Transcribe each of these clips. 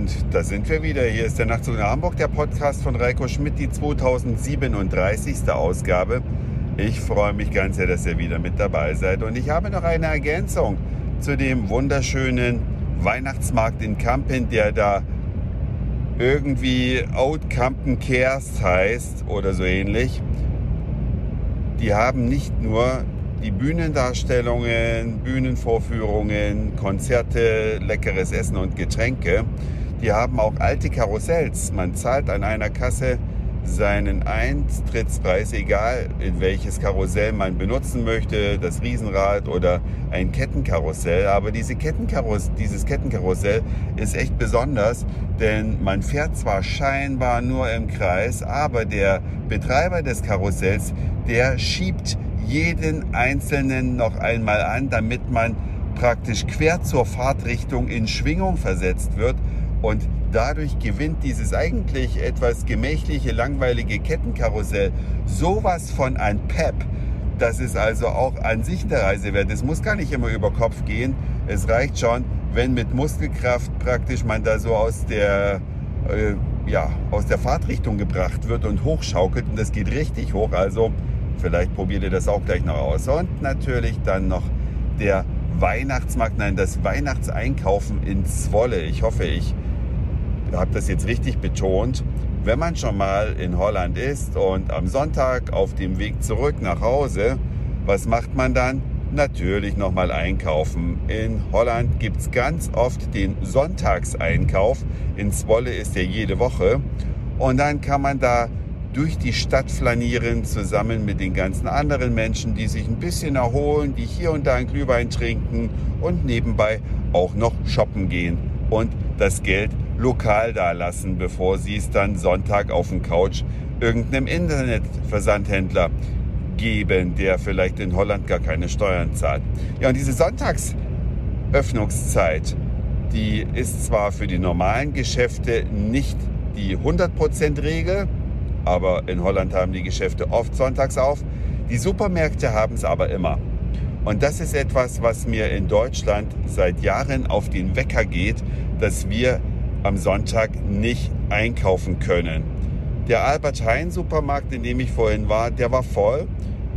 Und da sind wir wieder. Hier ist der Nachtzug nach Hamburg, der Podcast von Reiko Schmidt, die 2037. Ausgabe. Ich freue mich ganz sehr, dass ihr wieder mit dabei seid. Und ich habe noch eine Ergänzung zu dem wunderschönen Weihnachtsmarkt in Kampen, der da irgendwie Old Campen Cares heißt oder so ähnlich. Die haben nicht nur die Bühnendarstellungen, Bühnenvorführungen, Konzerte, leckeres Essen und Getränke. Die haben auch alte Karussells. Man zahlt an einer Kasse seinen Eintrittspreis, egal in welches Karussell man benutzen möchte, das Riesenrad oder ein Kettenkarussell. Aber diese Kettenkaruss dieses Kettenkarussell ist echt besonders, denn man fährt zwar scheinbar nur im Kreis, aber der Betreiber des Karussells, der schiebt jeden einzelnen noch einmal an, damit man praktisch quer zur Fahrtrichtung in Schwingung versetzt wird und dadurch gewinnt dieses eigentlich etwas gemächliche, langweilige Kettenkarussell sowas von ein Pep. Das ist also auch an sich der Reise wert. Es muss gar nicht immer über Kopf gehen. Es reicht schon, wenn mit Muskelkraft praktisch man da so aus der, äh, ja, aus der Fahrtrichtung gebracht wird und hochschaukelt. Und das geht richtig hoch. Also Vielleicht probiert ihr das auch gleich noch aus. Und natürlich dann noch der Weihnachtsmarkt, nein, das Weihnachtseinkaufen in Zwolle. Ich hoffe, ich habe das jetzt richtig betont. Wenn man schon mal in Holland ist und am Sonntag auf dem Weg zurück nach Hause, was macht man dann? Natürlich nochmal einkaufen. In Holland gibt es ganz oft den Sonntagseinkauf. In Zwolle ist er jede Woche. Und dann kann man da durch die Stadt flanieren, zusammen mit den ganzen anderen Menschen, die sich ein bisschen erholen, die hier und da ein Glühwein trinken und nebenbei auch noch shoppen gehen und das Geld lokal da lassen, bevor sie es dann Sonntag auf dem Couch irgendeinem Internetversandhändler geben, der vielleicht in Holland gar keine Steuern zahlt. Ja, und diese Sonntagsöffnungszeit, die ist zwar für die normalen Geschäfte nicht die 100% Regel, aber in Holland haben die Geschäfte oft sonntags auf. Die Supermärkte haben es aber immer. Und das ist etwas, was mir in Deutschland seit Jahren auf den Wecker geht, dass wir am Sonntag nicht einkaufen können. Der Albert Heijn Supermarkt, in dem ich vorhin war, der war voll.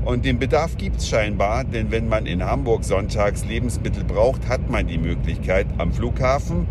Und den Bedarf gibt es scheinbar, denn wenn man in Hamburg sonntags Lebensmittel braucht, hat man die Möglichkeit am Flughafen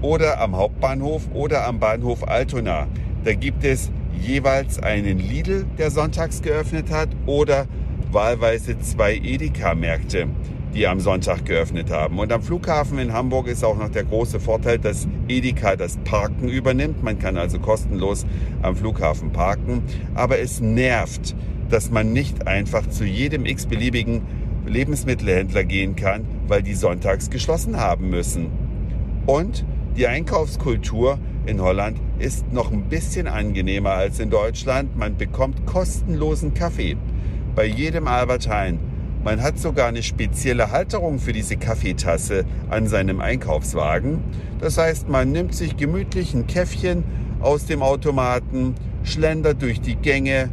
oder am Hauptbahnhof oder am Bahnhof Altona. Da gibt es jeweils einen Lidl, der sonntags geöffnet hat, oder wahlweise zwei Edeka-Märkte, die am Sonntag geöffnet haben. Und am Flughafen in Hamburg ist auch noch der große Vorteil, dass Edeka das Parken übernimmt. Man kann also kostenlos am Flughafen parken. Aber es nervt, dass man nicht einfach zu jedem x-beliebigen Lebensmittelhändler gehen kann, weil die sonntags geschlossen haben müssen. Und die Einkaufskultur in Holland ist noch ein bisschen angenehmer als in Deutschland. Man bekommt kostenlosen Kaffee bei jedem Albert Heijn. Man hat sogar eine spezielle Halterung für diese Kaffeetasse an seinem Einkaufswagen. Das heißt, man nimmt sich gemütlich ein Käffchen aus dem Automaten, schlendert durch die Gänge,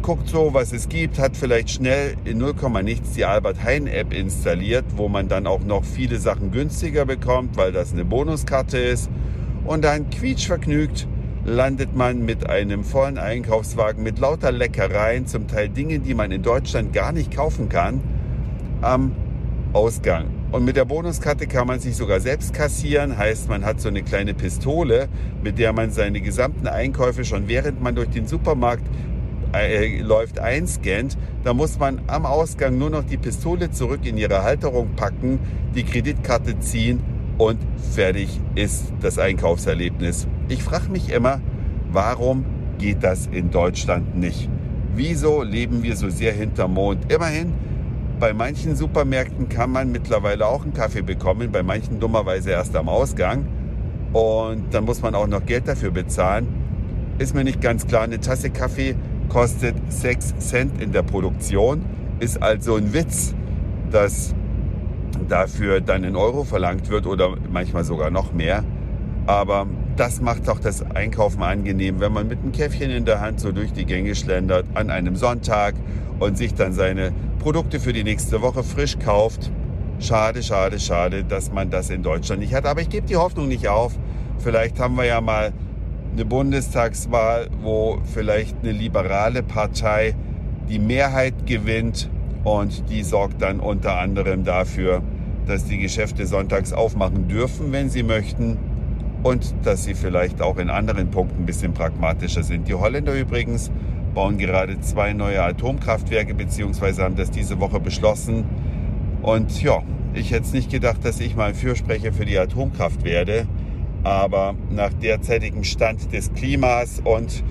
guckt so, was es gibt, hat vielleicht schnell in 0, nichts die Albert Heijn App installiert, wo man dann auch noch viele Sachen günstiger bekommt, weil das eine Bonuskarte ist. Und dann quietschvergnügt landet man mit einem vollen Einkaufswagen mit lauter Leckereien, zum Teil Dinge, die man in Deutschland gar nicht kaufen kann, am Ausgang. Und mit der Bonuskarte kann man sich sogar selbst kassieren, heißt man hat so eine kleine Pistole, mit der man seine gesamten Einkäufe schon während man durch den Supermarkt äh, läuft, einscannt, da muss man am Ausgang nur noch die Pistole zurück in ihre Halterung packen, die Kreditkarte ziehen und fertig ist das Einkaufserlebnis. Ich frage mich immer, warum geht das in Deutschland nicht? Wieso leben wir so sehr hinterm Mond? Immerhin, bei manchen Supermärkten kann man mittlerweile auch einen Kaffee bekommen, bei manchen dummerweise erst am Ausgang. Und dann muss man auch noch Geld dafür bezahlen. Ist mir nicht ganz klar, eine Tasse Kaffee kostet 6 Cent in der Produktion. Ist also ein Witz, dass dafür dann in Euro verlangt wird oder manchmal sogar noch mehr. Aber das macht doch das Einkaufen angenehm, wenn man mit einem Käffchen in der Hand so durch die Gänge schlendert an einem Sonntag und sich dann seine Produkte für die nächste Woche frisch kauft. Schade, schade, schade, dass man das in Deutschland nicht hat. Aber ich gebe die Hoffnung nicht auf, Vielleicht haben wir ja mal eine Bundestagswahl, wo vielleicht eine liberale Partei die Mehrheit gewinnt und die sorgt dann unter anderem dafür, dass die Geschäfte sonntags aufmachen dürfen, wenn sie möchten und dass sie vielleicht auch in anderen Punkten ein bisschen pragmatischer sind. Die Holländer übrigens bauen gerade zwei neue Atomkraftwerke beziehungsweise haben das diese Woche beschlossen. Und ja, ich hätte es nicht gedacht, dass ich mal ein Fürsprecher für die Atomkraft werde. Aber nach derzeitigem Stand des Klimas und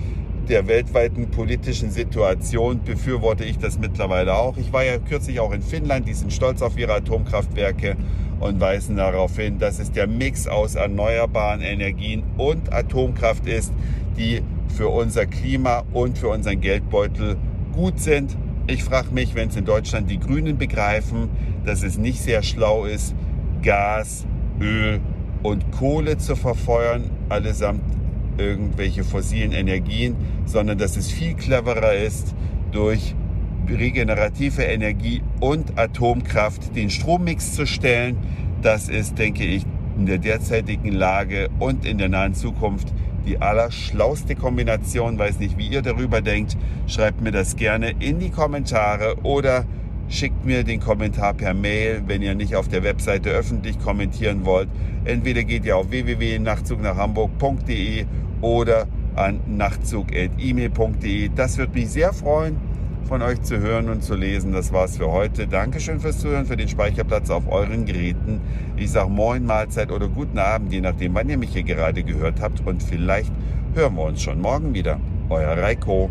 der weltweiten politischen Situation befürworte ich das mittlerweile auch. Ich war ja kürzlich auch in Finnland, die sind stolz auf ihre Atomkraftwerke und weisen darauf hin, dass es der Mix aus erneuerbaren Energien und Atomkraft ist, die für unser Klima und für unseren Geldbeutel gut sind. Ich frage mich, wenn es in Deutschland die Grünen begreifen, dass es nicht sehr schlau ist, Gas, Öl und Kohle zu verfeuern, allesamt irgendwelche fossilen Energien, sondern dass es viel cleverer ist, durch regenerative Energie und Atomkraft den Strommix zu stellen. Das ist, denke ich, in der derzeitigen Lage und in der nahen Zukunft die allerschlauste Kombination. Weiß nicht, wie ihr darüber denkt. Schreibt mir das gerne in die Kommentare oder schickt mir den Kommentar per Mail, wenn ihr nicht auf der Webseite öffentlich kommentieren wollt. Entweder geht ihr auf www.nachtzugnachhamburg.de oder an nachtzug.email.de. Das würde mich sehr freuen, von euch zu hören und zu lesen. Das war's für heute. Dankeschön fürs Zuhören, für den Speicherplatz auf euren Geräten. Ich sage Moin, Mahlzeit oder guten Abend, je nachdem, wann ihr mich hier gerade gehört habt. Und vielleicht hören wir uns schon morgen wieder. Euer Reiko.